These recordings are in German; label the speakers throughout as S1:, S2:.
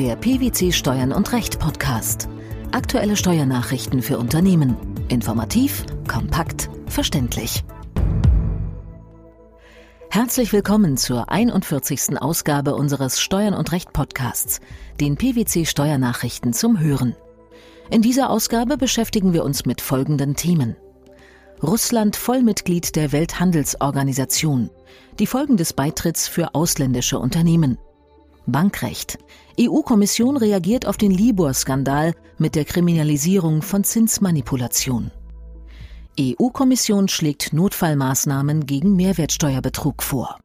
S1: der PwC Steuern und Recht Podcast. Aktuelle Steuernachrichten für Unternehmen. Informativ, kompakt, verständlich. Herzlich willkommen zur 41. Ausgabe unseres Steuern und Recht Podcasts, den PwC Steuernachrichten zum Hören. In dieser Ausgabe beschäftigen wir uns mit folgenden Themen. Russland Vollmitglied der Welthandelsorganisation. Die Folgen des Beitritts für ausländische Unternehmen. Bankrecht. EU-Kommission reagiert auf den Libor-Skandal mit der Kriminalisierung von Zinsmanipulation. EU-Kommission schlägt Notfallmaßnahmen gegen Mehrwertsteuerbetrug vor.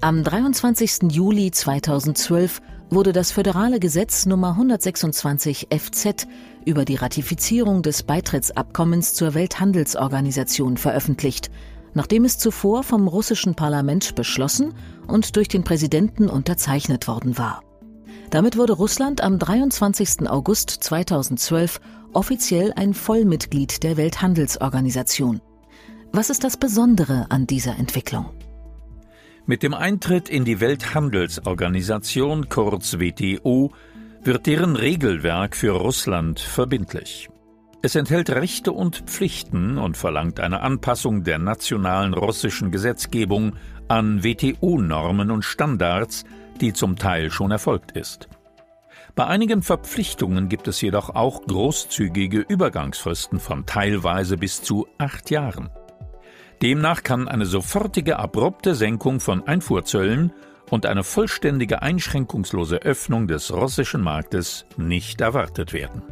S1: Am 23. Juli 2012 wurde das föderale Gesetz Nummer 126 FZ über die Ratifizierung des Beitrittsabkommens zur Welthandelsorganisation veröffentlicht, nachdem es zuvor vom russischen Parlament beschlossen und durch den Präsidenten unterzeichnet worden war. Damit wurde Russland am 23. August 2012 offiziell ein Vollmitglied der Welthandelsorganisation. Was ist das Besondere an dieser Entwicklung?
S2: Mit dem Eintritt in die Welthandelsorganisation kurz WTO wird deren Regelwerk für Russland verbindlich. Es enthält Rechte und Pflichten und verlangt eine Anpassung der nationalen russischen Gesetzgebung an WTO-Normen und Standards, die zum Teil schon erfolgt ist. Bei einigen Verpflichtungen gibt es jedoch auch großzügige Übergangsfristen von teilweise bis zu acht Jahren. Demnach kann eine sofortige abrupte Senkung von Einfuhrzöllen und eine vollständige einschränkungslose Öffnung des russischen Marktes nicht erwartet werden.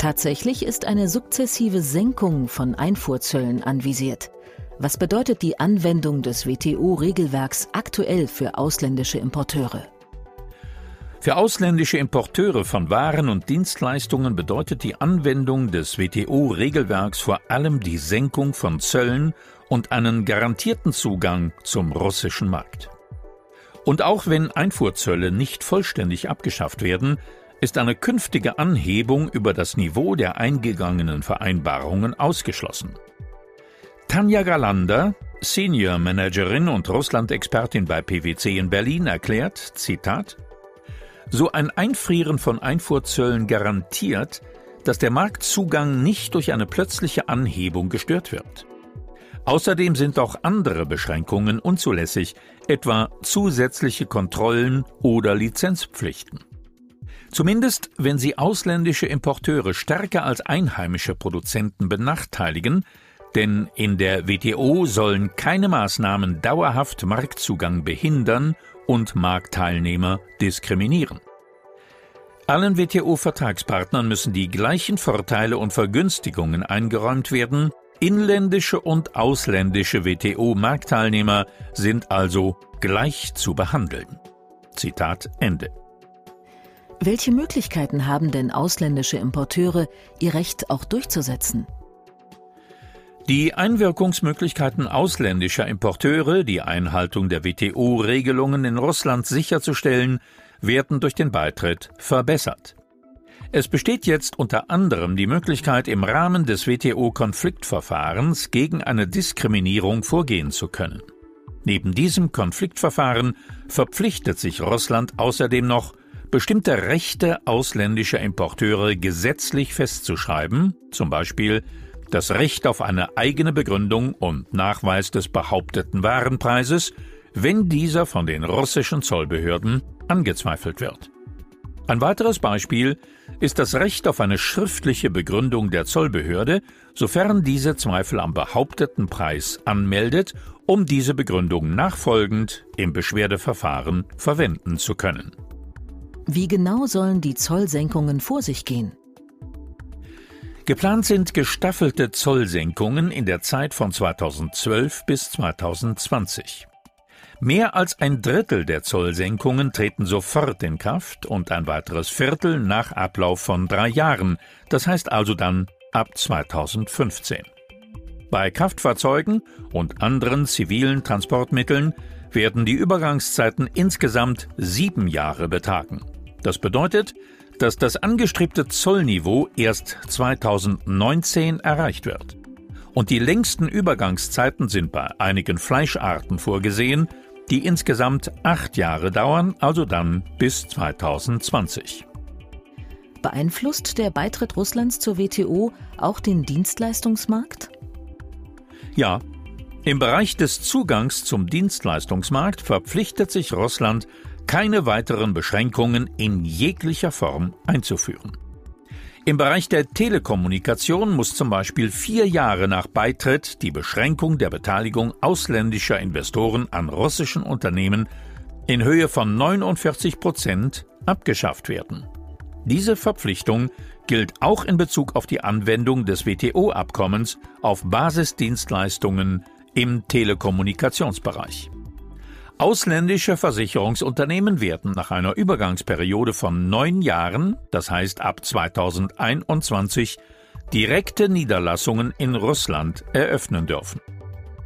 S1: Tatsächlich ist eine sukzessive Senkung von Einfuhrzöllen anvisiert. Was bedeutet die Anwendung des WTO-Regelwerks aktuell für ausländische Importeure?
S2: Für ausländische Importeure von Waren und Dienstleistungen bedeutet die Anwendung des WTO-Regelwerks vor allem die Senkung von Zöllen und einen garantierten Zugang zum russischen Markt. Und auch wenn Einfuhrzölle nicht vollständig abgeschafft werden, ist eine künftige Anhebung über das Niveau der eingegangenen Vereinbarungen ausgeschlossen. Tanja Galander, Senior Managerin und Russland-Expertin bei PwC in Berlin, erklärt, Zitat, so ein Einfrieren von Einfuhrzöllen garantiert, dass der Marktzugang nicht durch eine plötzliche Anhebung gestört wird. Außerdem sind auch andere Beschränkungen unzulässig, etwa zusätzliche Kontrollen oder Lizenzpflichten. Zumindest wenn sie ausländische Importeure stärker als einheimische Produzenten benachteiligen, denn in der WTO sollen keine Maßnahmen dauerhaft Marktzugang behindern und Marktteilnehmer diskriminieren. Allen WTO-Vertragspartnern müssen die gleichen Vorteile und Vergünstigungen eingeräumt werden, inländische und ausländische WTO-Marktteilnehmer sind also gleich zu behandeln. Zitat Ende.
S1: Welche Möglichkeiten haben denn ausländische Importeure, ihr Recht auch durchzusetzen?
S2: Die Einwirkungsmöglichkeiten ausländischer Importeure, die Einhaltung der WTO-Regelungen in Russland sicherzustellen, werden durch den Beitritt verbessert. Es besteht jetzt unter anderem die Möglichkeit, im Rahmen des WTO-Konfliktverfahrens gegen eine Diskriminierung vorgehen zu können. Neben diesem Konfliktverfahren verpflichtet sich Russland außerdem noch, bestimmte Rechte ausländischer Importeure gesetzlich festzuschreiben, zum Beispiel das Recht auf eine eigene Begründung und Nachweis des behaupteten Warenpreises, wenn dieser von den russischen Zollbehörden angezweifelt wird. Ein weiteres Beispiel ist das Recht auf eine schriftliche Begründung der Zollbehörde, sofern diese Zweifel am behaupteten Preis anmeldet, um diese Begründung nachfolgend im Beschwerdeverfahren verwenden zu können.
S1: Wie genau sollen die Zollsenkungen vor sich gehen?
S2: Geplant sind gestaffelte Zollsenkungen in der Zeit von 2012 bis 2020. Mehr als ein Drittel der Zollsenkungen treten sofort in Kraft und ein weiteres Viertel nach Ablauf von drei Jahren, das heißt also dann ab 2015. Bei Kraftfahrzeugen und anderen zivilen Transportmitteln werden die Übergangszeiten insgesamt sieben Jahre betragen. Das bedeutet, dass das angestrebte Zollniveau erst 2019 erreicht wird. Und die längsten Übergangszeiten sind bei einigen Fleischarten vorgesehen, die insgesamt acht Jahre dauern, also dann bis 2020.
S1: Beeinflusst der Beitritt Russlands zur WTO auch den Dienstleistungsmarkt?
S2: Ja, im Bereich des Zugangs zum Dienstleistungsmarkt verpflichtet sich Russland, keine weiteren Beschränkungen in jeglicher Form einzuführen. Im Bereich der Telekommunikation muss zum Beispiel vier Jahre nach Beitritt die Beschränkung der Beteiligung ausländischer Investoren an russischen Unternehmen in Höhe von 49 Prozent abgeschafft werden. Diese Verpflichtung gilt auch in Bezug auf die Anwendung des WTO-Abkommens auf Basisdienstleistungen im Telekommunikationsbereich. Ausländische Versicherungsunternehmen werden nach einer Übergangsperiode von neun Jahren, das heißt ab 2021, direkte Niederlassungen in Russland eröffnen dürfen.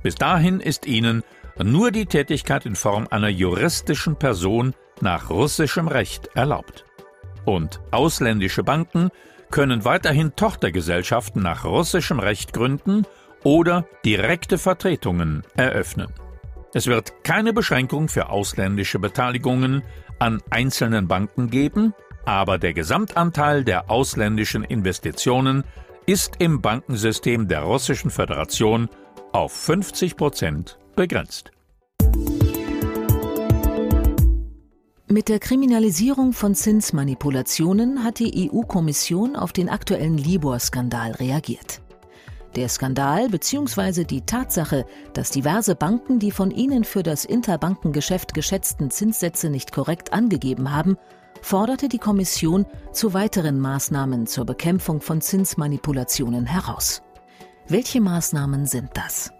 S2: Bis dahin ist ihnen nur die Tätigkeit in Form einer juristischen Person nach russischem Recht erlaubt. Und ausländische Banken können weiterhin Tochtergesellschaften nach russischem Recht gründen oder direkte Vertretungen eröffnen. Es wird keine Beschränkung für ausländische Beteiligungen an einzelnen Banken geben, aber der Gesamtanteil der ausländischen Investitionen ist im Bankensystem der Russischen Föderation auf 50 Prozent begrenzt.
S1: Mit der Kriminalisierung von Zinsmanipulationen hat die EU-Kommission auf den aktuellen Libor-Skandal reagiert. Der Skandal bzw. die Tatsache, dass diverse Banken die von ihnen für das Interbankengeschäft geschätzten Zinssätze nicht korrekt angegeben haben, forderte die Kommission zu weiteren Maßnahmen zur Bekämpfung von Zinsmanipulationen heraus. Welche Maßnahmen sind das?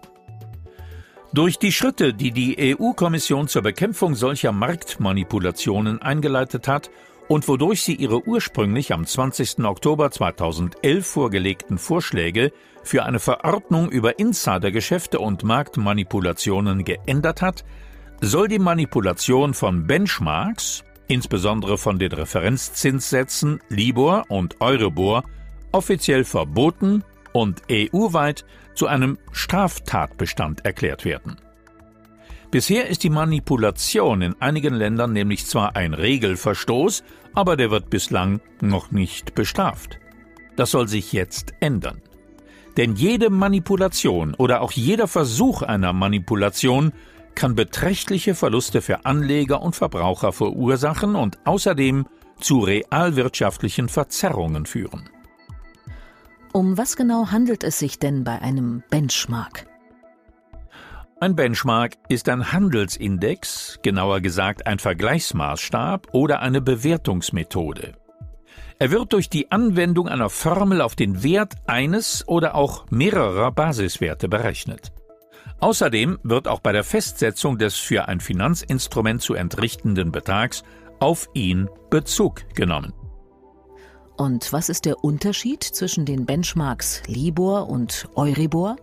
S2: Durch die Schritte, die die EU-Kommission zur Bekämpfung solcher Marktmanipulationen eingeleitet hat und wodurch sie ihre ursprünglich am 20. Oktober 2011 vorgelegten Vorschläge für eine Verordnung über Insidergeschäfte und Marktmanipulationen geändert hat, soll die Manipulation von Benchmarks, insbesondere von den Referenzzinssätzen Libor und Euribor, offiziell verboten und EU-weit zu einem Straftatbestand erklärt werden. Bisher ist die Manipulation in einigen Ländern nämlich zwar ein Regelverstoß, aber der wird bislang noch nicht bestraft. Das soll sich jetzt ändern. Denn jede Manipulation oder auch jeder Versuch einer Manipulation kann beträchtliche Verluste für Anleger und Verbraucher verursachen und außerdem zu realwirtschaftlichen Verzerrungen führen.
S1: Um was genau handelt es sich denn bei einem Benchmark?
S2: Ein Benchmark ist ein Handelsindex, genauer gesagt ein Vergleichsmaßstab oder eine Bewertungsmethode. Er wird durch die Anwendung einer Formel auf den Wert eines oder auch mehrerer Basiswerte berechnet. Außerdem wird auch bei der Festsetzung des für ein Finanzinstrument zu entrichtenden Betrags auf ihn Bezug genommen.
S1: Und was ist der Unterschied zwischen den Benchmarks Libor und Euribor?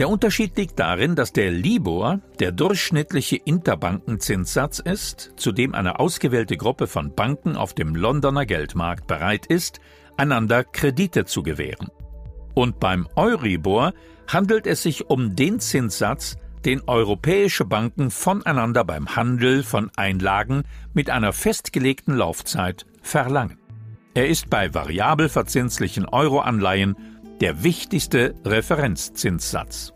S2: Der Unterschied liegt darin, dass der Libor der durchschnittliche Interbankenzinssatz ist, zu dem eine ausgewählte Gruppe von Banken auf dem Londoner Geldmarkt bereit ist, einander Kredite zu gewähren. Und beim Euribor handelt es sich um den Zinssatz, den europäische Banken voneinander beim Handel von Einlagen mit einer festgelegten Laufzeit verlangen. Er ist bei variabel verzinslichen Euroanleihen der wichtigste Referenzzinssatz.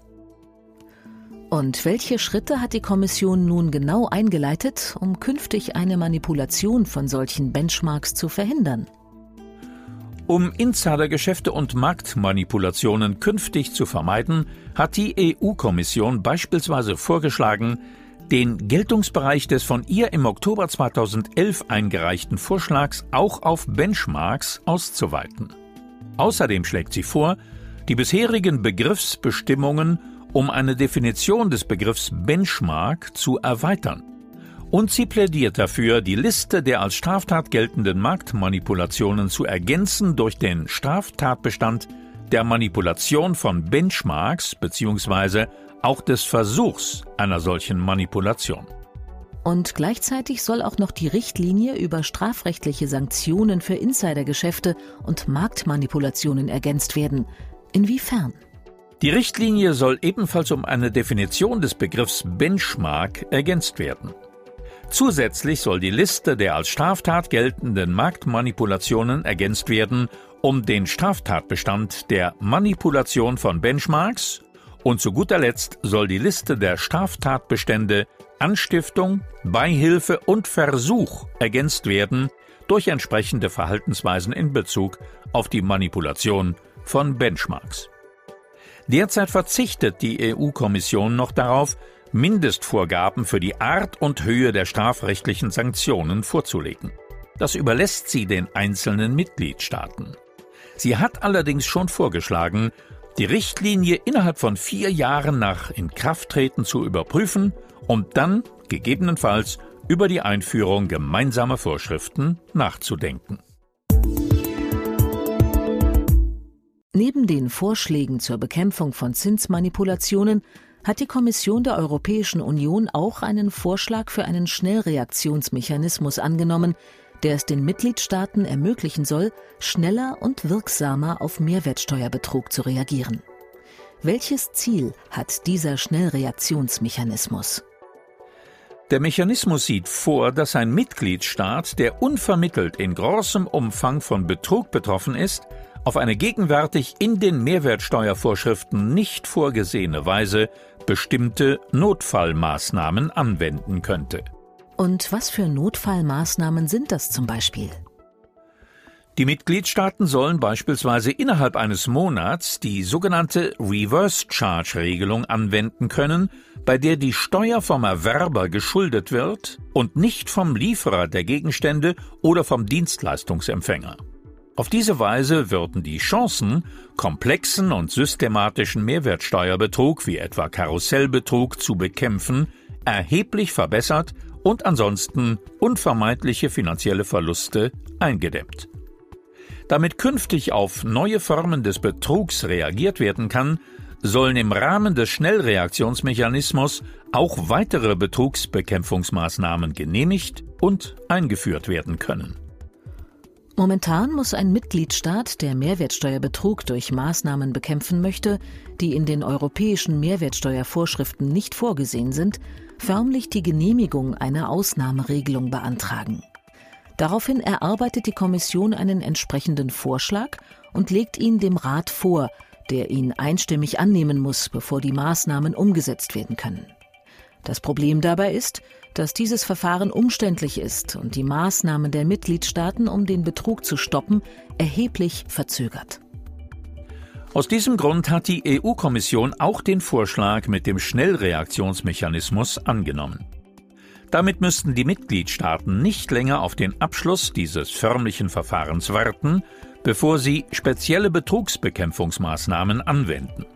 S1: Und welche Schritte hat die Kommission nun genau eingeleitet, um künftig eine Manipulation von solchen Benchmarks zu verhindern?
S2: Um Insidergeschäfte und Marktmanipulationen künftig zu vermeiden, hat die EU-Kommission beispielsweise vorgeschlagen, den Geltungsbereich des von ihr im Oktober 2011 eingereichten Vorschlags auch auf Benchmarks auszuweiten. Außerdem schlägt sie vor, die bisherigen Begriffsbestimmungen um eine Definition des Begriffs Benchmark zu erweitern. Und sie plädiert dafür, die Liste der als Straftat geltenden Marktmanipulationen zu ergänzen durch den Straftatbestand der Manipulation von Benchmarks bzw. auch des Versuchs einer solchen Manipulation.
S1: Und gleichzeitig soll auch noch die Richtlinie über strafrechtliche Sanktionen für Insidergeschäfte und Marktmanipulationen ergänzt werden. Inwiefern?
S2: Die Richtlinie soll ebenfalls um eine Definition des Begriffs Benchmark ergänzt werden. Zusätzlich soll die Liste der als Straftat geltenden Marktmanipulationen ergänzt werden um den Straftatbestand der Manipulation von Benchmarks und zu guter Letzt soll die Liste der Straftatbestände Anstiftung, Beihilfe und Versuch ergänzt werden durch entsprechende Verhaltensweisen in Bezug auf die Manipulation von Benchmarks. Derzeit verzichtet die EU-Kommission noch darauf, Mindestvorgaben für die Art und Höhe der strafrechtlichen Sanktionen vorzulegen. Das überlässt sie den einzelnen Mitgliedstaaten. Sie hat allerdings schon vorgeschlagen, die Richtlinie innerhalb von vier Jahren nach Inkrafttreten zu überprüfen und dann gegebenenfalls über die Einführung gemeinsamer Vorschriften nachzudenken.
S1: Neben den Vorschlägen zur Bekämpfung von Zinsmanipulationen hat die Kommission der Europäischen Union auch einen Vorschlag für einen Schnellreaktionsmechanismus angenommen, der es den Mitgliedstaaten ermöglichen soll, schneller und wirksamer auf Mehrwertsteuerbetrug zu reagieren. Welches Ziel hat dieser Schnellreaktionsmechanismus?
S2: Der Mechanismus sieht vor, dass ein Mitgliedstaat, der unvermittelt in großem Umfang von Betrug betroffen ist, auf eine gegenwärtig in den Mehrwertsteuervorschriften nicht vorgesehene Weise bestimmte Notfallmaßnahmen anwenden könnte.
S1: Und was für Notfallmaßnahmen sind das zum Beispiel?
S2: Die Mitgliedstaaten sollen beispielsweise innerhalb eines Monats die sogenannte Reverse Charge Regelung anwenden können, bei der die Steuer vom Erwerber geschuldet wird und nicht vom Lieferer der Gegenstände oder vom Dienstleistungsempfänger. Auf diese Weise würden die Chancen, komplexen und systematischen Mehrwertsteuerbetrug wie etwa Karussellbetrug zu bekämpfen, erheblich verbessert und ansonsten unvermeidliche finanzielle Verluste eingedämmt. Damit künftig auf neue Formen des Betrugs reagiert werden kann, sollen im Rahmen des Schnellreaktionsmechanismus auch weitere Betrugsbekämpfungsmaßnahmen genehmigt und eingeführt werden können.
S1: Momentan muss ein Mitgliedstaat, der Mehrwertsteuerbetrug durch Maßnahmen bekämpfen möchte, die in den europäischen Mehrwertsteuervorschriften nicht vorgesehen sind, förmlich die Genehmigung einer Ausnahmeregelung beantragen. Daraufhin erarbeitet die Kommission einen entsprechenden Vorschlag und legt ihn dem Rat vor, der ihn einstimmig annehmen muss, bevor die Maßnahmen umgesetzt werden können. Das Problem dabei ist, dass dieses Verfahren umständlich ist und die Maßnahmen der Mitgliedstaaten, um den Betrug zu stoppen, erheblich verzögert.
S2: Aus diesem Grund hat die EU-Kommission auch den Vorschlag mit dem Schnellreaktionsmechanismus angenommen. Damit müssten die Mitgliedstaaten nicht länger auf den Abschluss dieses förmlichen Verfahrens warten, bevor sie spezielle Betrugsbekämpfungsmaßnahmen anwenden.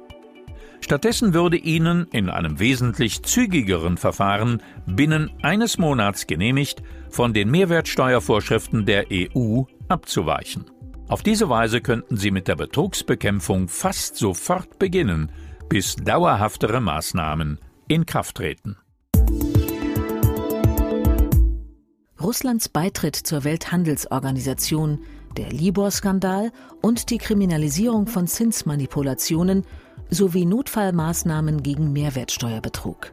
S2: Stattdessen würde ihnen in einem wesentlich zügigeren Verfahren binnen eines Monats genehmigt, von den Mehrwertsteuervorschriften der EU abzuweichen. Auf diese Weise könnten sie mit der Betrugsbekämpfung fast sofort beginnen, bis dauerhaftere Maßnahmen in Kraft treten.
S1: Russlands Beitritt zur Welthandelsorganisation, der Libor-Skandal und die Kriminalisierung von Zinsmanipulationen sowie Notfallmaßnahmen gegen Mehrwertsteuerbetrug.